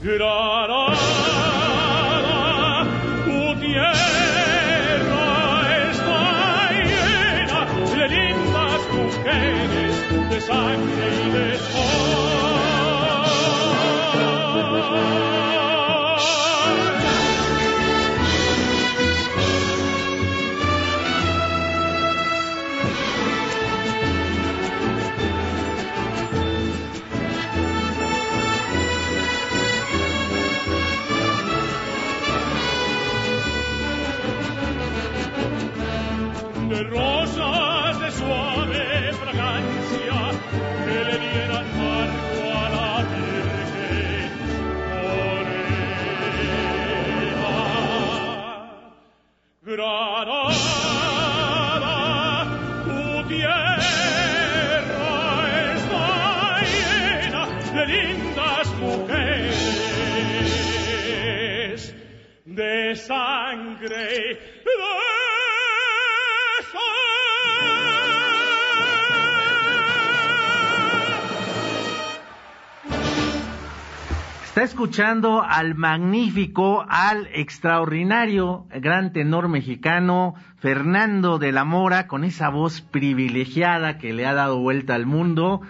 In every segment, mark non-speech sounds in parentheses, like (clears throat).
Granada, tu tierra está llena de lindas mujeres de sangre y de de sangre Está escuchando al magnífico, al extraordinario, gran tenor mexicano Fernando de la Mora con esa voz privilegiada que le ha dado vuelta al mundo.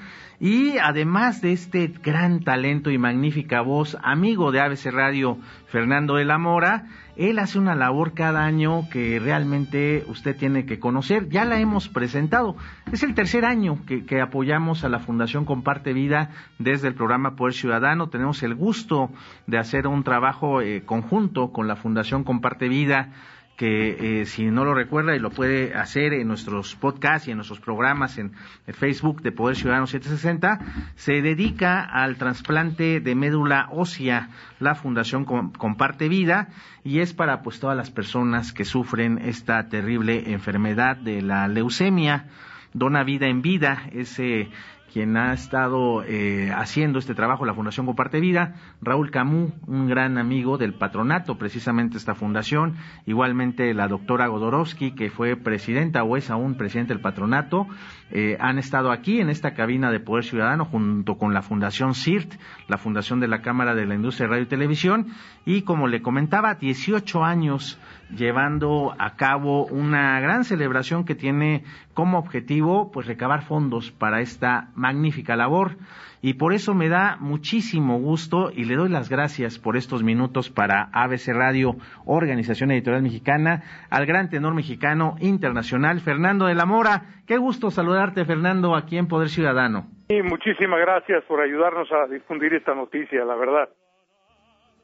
Y además de este gran talento y magnífica voz, amigo de ABC Radio, Fernando de la Mora, él hace una labor cada año que realmente usted tiene que conocer. Ya la hemos presentado. Es el tercer año que, apoyamos a la Fundación Comparte Vida desde el programa Poder Ciudadano. Tenemos el gusto de hacer un trabajo eh, conjunto con la Fundación Comparte Vida que eh, si no lo recuerda y lo puede hacer en nuestros podcasts y en nuestros programas en, en Facebook de Poder Ciudadano 760, se dedica al trasplante de médula ósea, la Fundación Com- Comparte Vida, y es para pues todas las personas que sufren esta terrible enfermedad de la leucemia. Dona Vida en Vida, ese quien ha estado eh, haciendo este trabajo, la Fundación Comparte Vida, Raúl Camus, un gran amigo del patronato, precisamente esta fundación, igualmente la doctora Godorowski, que fue presidenta o es aún presidente del patronato, eh, han estado aquí en esta cabina de Poder Ciudadano junto con la Fundación CIRT, la Fundación de la Cámara de la Industria de Radio y Televisión, y como le comentaba, 18 años llevando a cabo una gran celebración que tiene como objetivo pues recabar fondos para esta magnífica labor y por eso me da muchísimo gusto y le doy las gracias por estos minutos para ABC Radio, Organización Editorial Mexicana, al gran tenor mexicano internacional Fernando de la Mora. Qué gusto saludarte Fernando aquí en Poder Ciudadano. Sí, muchísimas gracias por ayudarnos a difundir esta noticia, la verdad.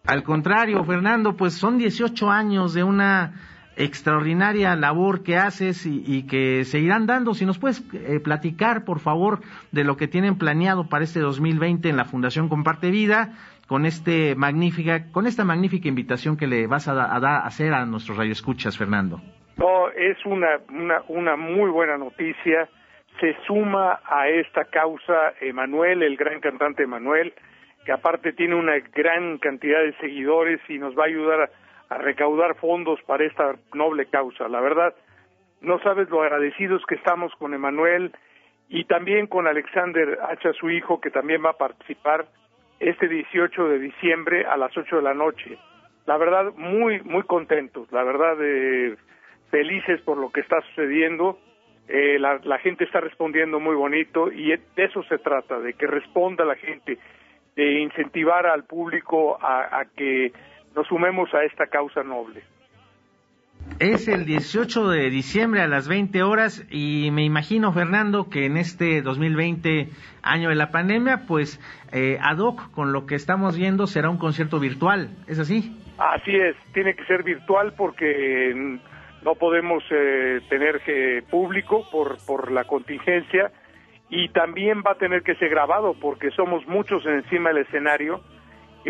Al contrario, Fernando, pues son 18 años de una extraordinaria labor que haces y, y que seguirán dando. Si nos puedes eh, platicar, por favor, de lo que tienen planeado para este 2020 en la Fundación Comparte Vida, con este magnífica, con esta magnífica invitación que le vas a, a a hacer a nuestros radioescuchas, Fernando. No, es una, una, una muy buena noticia. Se suma a esta causa Emanuel, el gran cantante Emanuel, que aparte tiene una gran cantidad de seguidores y nos va a ayudar a, a recaudar fondos para esta noble causa. La verdad, no sabes lo agradecidos que estamos con Emanuel y también con Alexander Hacha, su hijo, que también va a participar este 18 de diciembre a las 8 de la noche. La verdad, muy, muy contentos, la verdad, eh, felices por lo que está sucediendo. Eh, la, gente está respondiendo muy bonito y de eso se trata, de que responda la gente, de incentivar al público a que nos sumemos a esta causa noble. Es el 18 de diciembre a las 20 horas y me imagino, Fernando, que en este 2020, año de la pandemia, pues eh, ad hoc con lo que estamos viendo será un concierto virtual, ¿es así? Así es, tiene que ser virtual porque mm, no podemos eh, tener eh, público por, por la contingencia y también va a tener que ser grabado porque somos muchos encima del escenario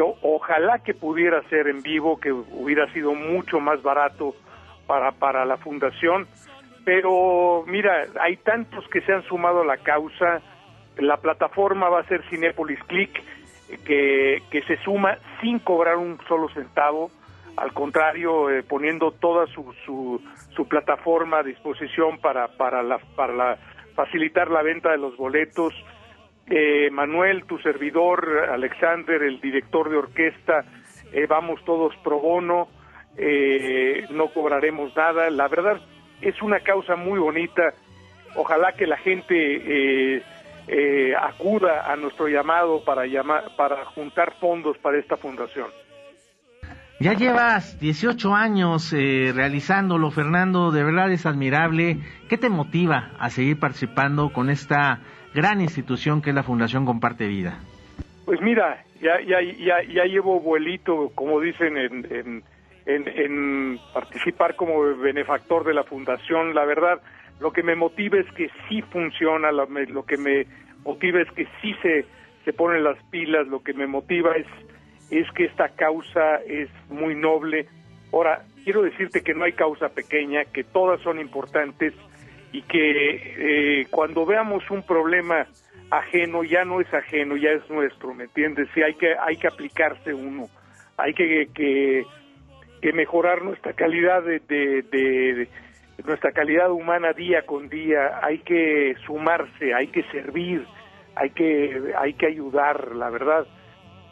ojalá que pudiera ser en vivo, que hubiera sido mucho más barato para, para la fundación, pero mira, hay tantos que se han sumado a la causa, la plataforma va a ser Cinepolis Click, que, que se suma sin cobrar un solo centavo, al contrario, eh, poniendo toda su, su, su, plataforma a disposición para, para, la, para la, facilitar la venta de los boletos. Eh, Manuel, tu servidor, Alexander, el director de orquesta, eh, vamos todos pro bono, no cobraremos nada. La verdad, es una causa muy bonita. Ojalá que la gente acuda a nuestro llamado para, llamar, para juntar fondos para esta fundación. Ya llevas 18 años eh, realizándolo, Fernando, de verdad es admirable. ¿Qué te motiva a seguir participando con esta gran institución que es la Fundación Comparte Vida? Pues mira, ya, ya, ya, ya llevo vuelito, como dicen, en, en, en, participar como benefactor de la Fundación. La verdad, lo que me motiva es que sí funciona, lo, lo que me motiva es que sí se, se ponen las pilas, lo que me motiva es es que esta causa es muy noble. Ahora, quiero decirte que no hay causa pequeña, que todas son importantes y que eh, cuando veamos un problema ajeno, ya no es ajeno, ya es nuestro, ¿me entiendes? Sí, hay que, hay que aplicarse uno, hay que, que, mejorar nuestra calidad de, de, nuestra calidad humana día con día, hay que sumarse, hay que servir, hay que, hay que ayudar, la verdad.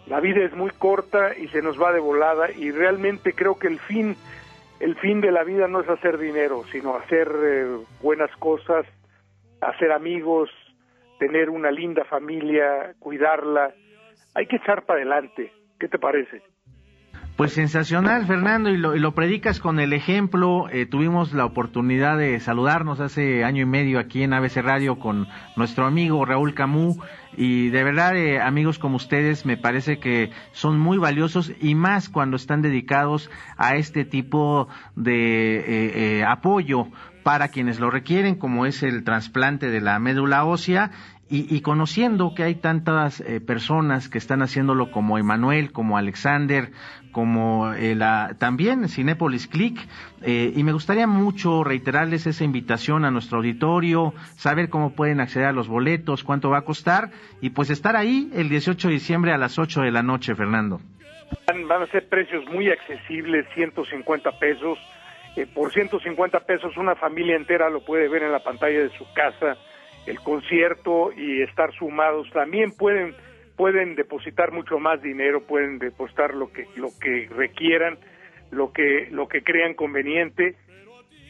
La vida es muy corta y se nos va de volada y realmente creo que el fin el fin de la vida no es hacer dinero sino hacer eh, buenas cosas hacer amigos tener una linda familia cuidarla. Hay que echar para adelante. Qué te parece pues sensacional, Fernando, y lo, predicas con el ejemplo. Eh, tuvimos la oportunidad de saludarnos hace año y medio aquí en ABC Radio con nuestro amigo Raúl Camú. Y de verdad, eh, amigos como ustedes, me parece que son muy valiosos y más cuando están dedicados a este tipo de eh, apoyo para quienes lo requieren, como es el trasplante de la médula ósea y, conociendo que hay tantas eh, personas que están haciéndolo como Emanuel, como Alexander, como eh, la, también Cinepolis Click, eh, y me gustaría mucho reiterarles esa invitación a nuestro auditorio, saber cómo pueden acceder a los boletos, cuánto va a costar, y pues estar ahí el 18 de diciembre a las 8 de la noche, Fernando. Van, a ser precios muy accesibles, 150 pesos. por 150 pesos una familia entera lo puede ver en la pantalla de su casa el concierto y estar sumados. También pueden pueden depositar mucho más dinero, pueden depositar lo que lo que requieran, lo que lo que crean conveniente.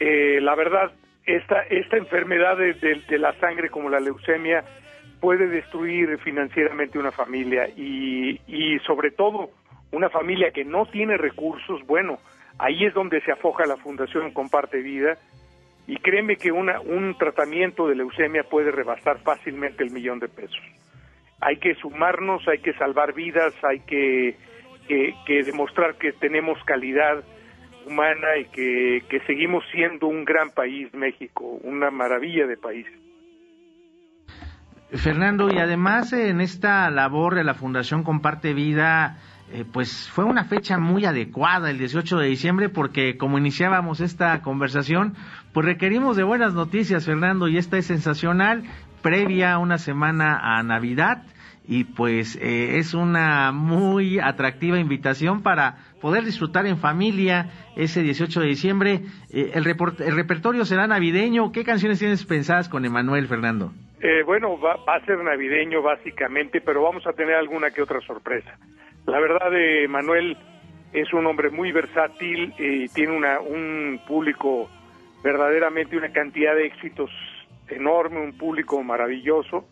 Eh, la verdad, esta esta enfermedad de, de, la sangre como la leucemia puede destruir financieramente una familia y, y sobre todo una familia que no tiene recursos, bueno, ahí es donde se afoja la Fundación Comparte Vida y créeme que una, un tratamiento de leucemia puede rebasar fácilmente el millón de pesos. Hay que sumarnos, hay que salvar vidas, hay que, demostrar que tenemos calidad humana y que seguimos siendo un gran país, México, una maravilla de país. Fernando, y además en esta labor de la Fundación Comparte Vida, eh, pues fue una fecha muy adecuada el 18 de diciembre porque como iniciábamos esta conversación, pues requerimos de buenas noticias, Fernando, y esta es sensacional, previa una semana a Navidad y pues eh, es una muy atractiva invitación para poder disfrutar en familia ese 18 de diciembre. Eh, el, el, repertorio será navideño. ¿Qué canciones tienes pensadas con Emanuel, Fernando? bueno, va, va, a ser navideño básicamente, pero vamos a tener alguna que otra sorpresa. La verdad, de Manuel es un hombre muy versátil y tiene una, un público verdaderamente, una cantidad de éxitos enorme, un público maravilloso.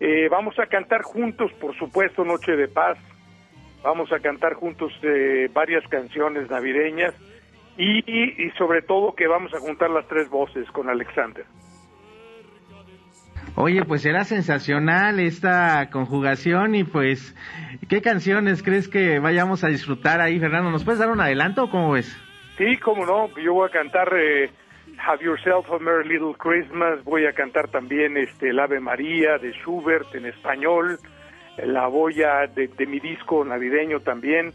Eh, vamos a cantar juntos, por supuesto, Noche de Paz. Vamos a cantar juntos eh, varias canciones navideñas y, y sobre todo que vamos a juntar las tres voces con Alexander. Oye, pues será sensacional esta conjugación y pues, ¿qué canciones crees que vayamos a disfrutar ahí, Fernando? ¿Nos puedes dar un adelanto o cómo ves? Sí, cómo no, yo voy a cantar eh, Have Yourself a Merry Little Christmas, voy a cantar también este, el Ave María de Schubert en español, la voy a, de, mi disco navideño también,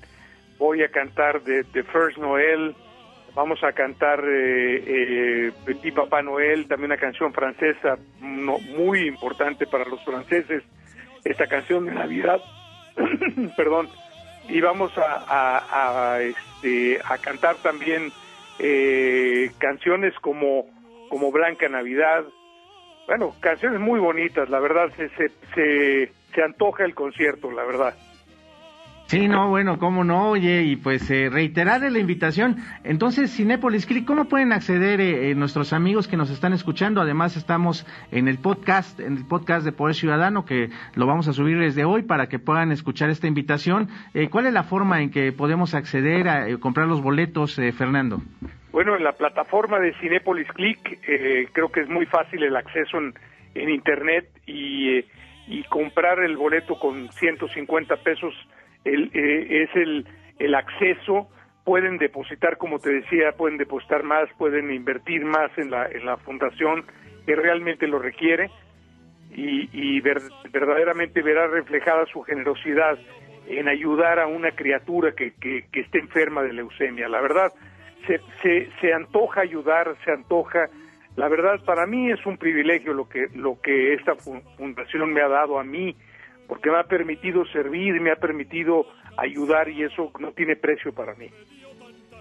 voy a cantar de, de First Noel, vamos a cantar eh, Petit Papá Noel, también una canción francesa muy importante para los franceses, esta canción de Navidad, (clears throat) perdón, y vamos a, este, a cantar también eh, canciones como, como Blanca Navidad, bueno, canciones muy bonitas, la verdad, se, se, se, se antoja el concierto, la verdad. Sí, no, bueno, cómo no, oye, y pues eh, reiterar la invitación. Entonces, Cinépolis Click, ¿cómo pueden acceder eh, eh, nuestros amigos que nos están escuchando? Además, estamos en el podcast, en el podcast de Poder Ciudadano, que lo vamos a subir desde hoy para que puedan escuchar esta invitación. ¿Cuál es la forma en que podemos acceder a comprar los boletos, Fernando? Bueno, en la plataforma de Cinépolis Click, creo que es muy fácil el acceso en, en Internet y, y comprar el boleto con 150 pesos el, eh, es el, el acceso, pueden depositar, como te decía, pueden depositar más, pueden invertir más en la, en la fundación que realmente lo requiere y, y verdaderamente verá reflejada su generosidad en ayudar a una criatura que, que, que esté enferma de leucemia. La verdad, se, se, se antoja ayudar, se antoja la verdad para mí es un privilegio lo que lo que esta fundación me ha dado a mí porque me ha permitido servir, me ha permitido ayudar y eso no tiene precio para mí.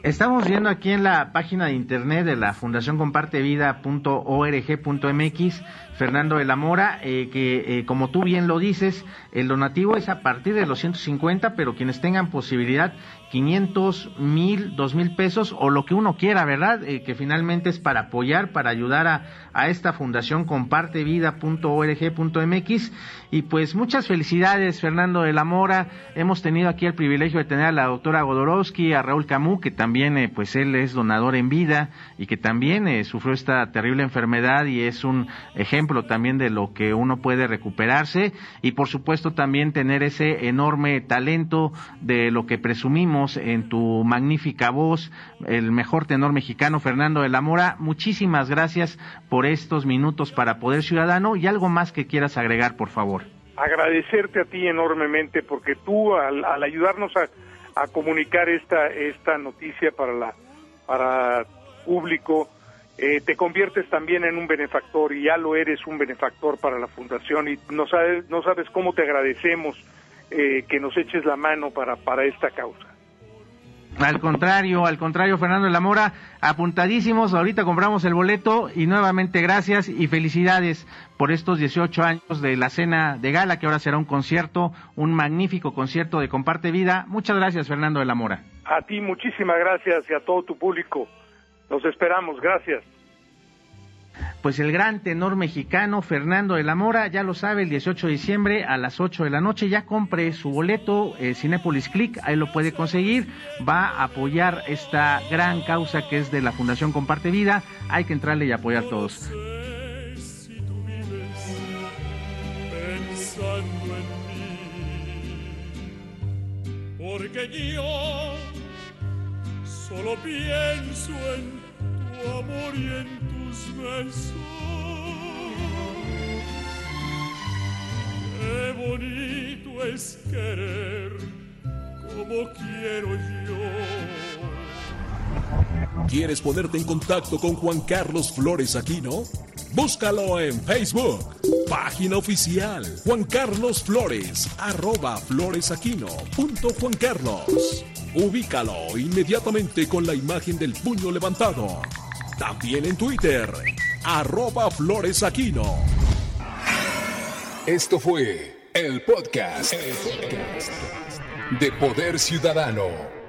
Estamos viendo aquí en la página de internet de la Fundación Compartevida.org.mx Fernando de la Mora, eh, que eh, como tú bien lo dices, el donativo es a partir de los 150, pero quienes tengan posibilidad, 500, mil, dos mil pesos o lo que uno quiera, ¿verdad? Eh, que finalmente es para apoyar, para ayudar a, a esta fundación compartevida.org.mx. Y pues muchas felicidades, Fernando de la Mora. Hemos tenido aquí el privilegio de tener a la doctora Godorowski, a Raúl Camus, que también, pues él es donador en vida y que también sufrió esta terrible enfermedad y es un ejemplo también de lo que uno puede recuperarse y por supuesto también tener ese enorme talento de lo que presumimos en tu magnífica voz, el mejor tenor mexicano Fernando de la Mora. Muchísimas gracias por estos minutos para Poder Ciudadano y algo más que quieras agregar, por favor. Agradecerte a ti enormemente porque tú al, ayudarnos a, comunicar esta esta noticia para la para público eh, te conviertes también en un benefactor y ya lo eres un benefactor para la fundación y no sabes, no sabes cómo te agradecemos eh, que nos eches la mano para, para esta causa. Al contrario, al contrario, Fernando de la Mora, apuntadísimos, ahorita compramos el boleto y nuevamente gracias y felicidades por estos 18 años de la cena de gala, que ahora será un concierto, un magnífico concierto de Comparte Vida. Muchas gracias, Fernando de la Mora. A ti muchísimas gracias y a todo tu público. Los esperamos, gracias. Pues el gran tenor mexicano Fernando de la Mora, ya lo sabe, el 18 de diciembre a las 8 de la noche, ya compre su boleto, eh, Cinepolis Click, ahí lo puede conseguir, va a apoyar esta gran causa que es de la Fundación Comparte Vida, hay que entrarle y apoyar todos. porque yo solo pienso en amor y en tus besos. Qué bonito es querer como quiero yo. ¿Quieres ponerte en contacto con Juan Carlos Flores Aquino? Búscalo en Facebook. Página oficial. Juan Carlos Flores. Arroba floresaquino. Punto Juan Carlos. Ubícalo inmediatamente con la imagen del puño levantado. También en Twitter. Arroba floresaquino. Esto fue el podcast, el podcast de Poder Ciudadano.